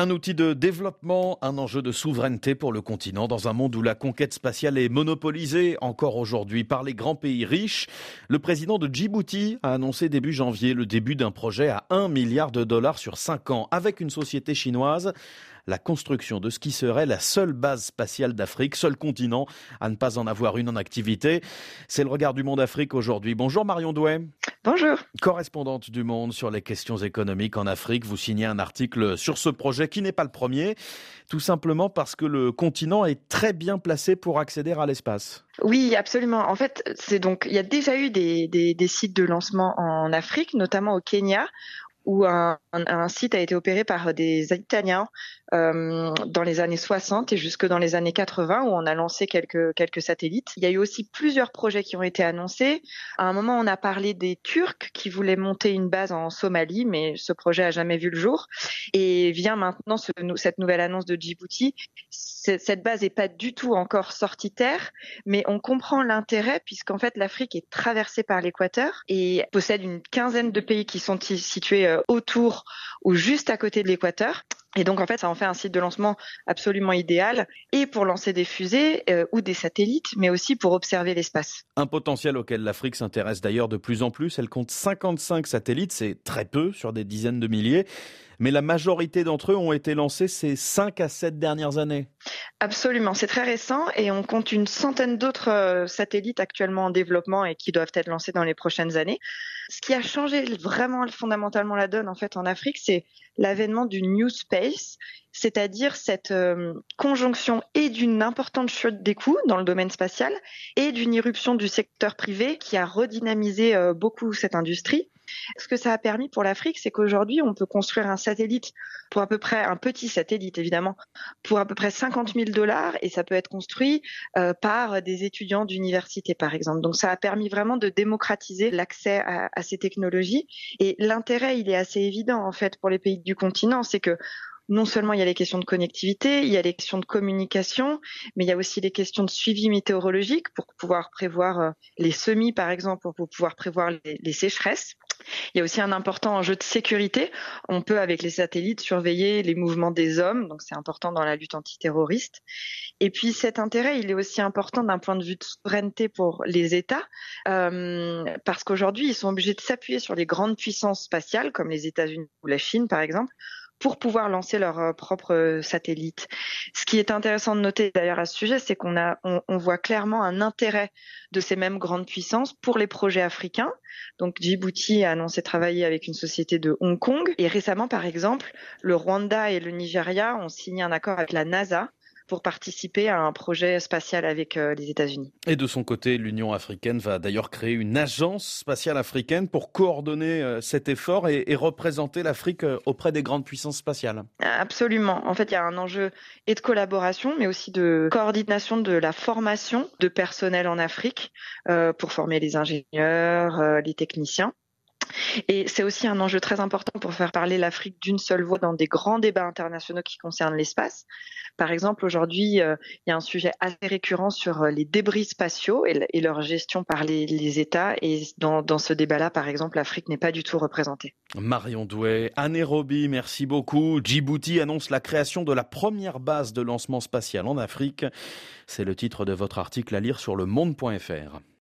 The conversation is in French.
Un outil de développement, un enjeu de souveraineté pour le continent dans un monde où la conquête spatiale est monopolisée encore aujourd'hui par les grands pays riches. Le président de Djibouti a annoncé début janvier le début d'un projet à 1 milliard de dollars sur 5 ans avec une société chinoise la construction de ce qui serait la seule base spatiale d'Afrique, seul continent à ne pas en avoir une en activité. C'est le regard du monde Afrique aujourd'hui. Bonjour Marion Douai. Bonjour. Correspondante du Monde sur les questions économiques en Afrique, vous signez un article sur ce projet qui n'est pas le premier, tout simplement parce que le continent est très bien placé pour accéder à l'espace. Oui, absolument. En fait, c'est donc il y a déjà eu des, des sites de lancement en Afrique, notamment au Kenya, où un, un, site a été opéré par des Italiens euh, dans les années 60 et jusque dans les années 80 où on a lancé quelques quelques satellites. Il y a eu aussi plusieurs projets qui ont été annoncés. À un moment, on a parlé des Turcs qui voulaient monter une base en Somalie, mais ce projet a jamais vu le jour. Et vient maintenant ce, cette nouvelle annonce de Djibouti. Cette base n'est pas du tout encore sortie terre, mais on comprend l'intérêt puisqu'en fait l'Afrique est traversée par l'équateur et possède une quinzaine de pays qui sont situés euh, autour ou juste à côté de l'équateur. Et donc en fait, ça en fait un site de lancement absolument idéal, et pour lancer des fusées euh, ou des satellites, mais aussi pour observer l'espace. Un potentiel auquel l'Afrique s'intéresse d'ailleurs de plus en plus. Elle compte 55 satellites, c'est très peu sur des dizaines de milliers, mais la majorité d'entre eux ont été lancés ces 5 à 7 dernières années. Absolument, c'est très récent et on compte une centaine d'autres euh, satellites actuellement en développement et qui doivent être lancés dans les prochaines années. Ce qui a changé vraiment fondamentalement la donne en fait en Afrique, c'est l'avènement du New Space, c'est-à-dire cette euh, conjonction et d'une importante chute des coûts dans le domaine spatial et d'une irruption du secteur privé qui a redynamisé euh, beaucoup cette industrie. Ce que ça a permis pour l'Afrique, c'est qu'aujourd'hui, on peut construire un satellite pour à peu près, un petit satellite évidemment, pour à peu près 50 000 dollars et ça peut être construit euh, par des étudiants d'université par exemple. Donc ça a permis vraiment de démocratiser l'accès à, ces technologies et l'intérêt, il est assez évident en fait pour les pays du continent, c'est que non seulement il y a les questions de connectivité, il y a les questions de communication, mais il y a aussi les questions de suivi météorologique pour pouvoir prévoir euh, les semis, par exemple, pour pouvoir prévoir les, sécheresses. Il y a aussi un important enjeu de sécurité. On peut, avec les satellites, surveiller les mouvements des hommes, donc c'est important dans la lutte antiterroriste. Et puis cet intérêt, il est aussi important d'un point de vue de souveraineté pour les États, euh, parce qu'aujourd'hui, ils sont obligés de s'appuyer sur les grandes puissances spatiales, comme les États-Unis ou la Chine, par exemple, pour pouvoir lancer leur euh, propre euh, satellite. Ce qui est intéressant de noter d'ailleurs à ce sujet, c'est qu'on a, on, on, voit clairement un intérêt de ces mêmes grandes puissances pour les projets africains. Donc Djibouti a annoncé travailler avec une société de Hong Kong et récemment, par exemple, le Rwanda et le Nigeria ont signé un accord avec la NASA pour participer à un projet spatial avec euh, les États-Unis. Et de son côté, l'Union africaine va d'ailleurs créer une agence spatiale africaine pour coordonner euh, cet effort et, et représenter l'Afrique euh, auprès des grandes puissances spatiales. Absolument. En fait, il y a un enjeu et de collaboration, mais aussi de coordination de la formation de personnel en Afrique euh, pour former les ingénieurs, euh, les techniciens. Et c'est aussi un enjeu très important pour faire parler l'Afrique d'une seule voix dans des grands débats internationaux qui concernent l'espace. Par exemple, aujourd'hui, euh, il y a un sujet assez récurrent sur euh, les débris spatiaux et, leur gestion par les, États. Et dans, dans ce débat-là, par exemple, l'Afrique n'est pas du tout représentée. Marion Douai, à Nairobi, merci beaucoup. Djibouti annonce la création de la première base de lancement spatial en Afrique. C'est le titre de votre article à lire sur le monde.fr.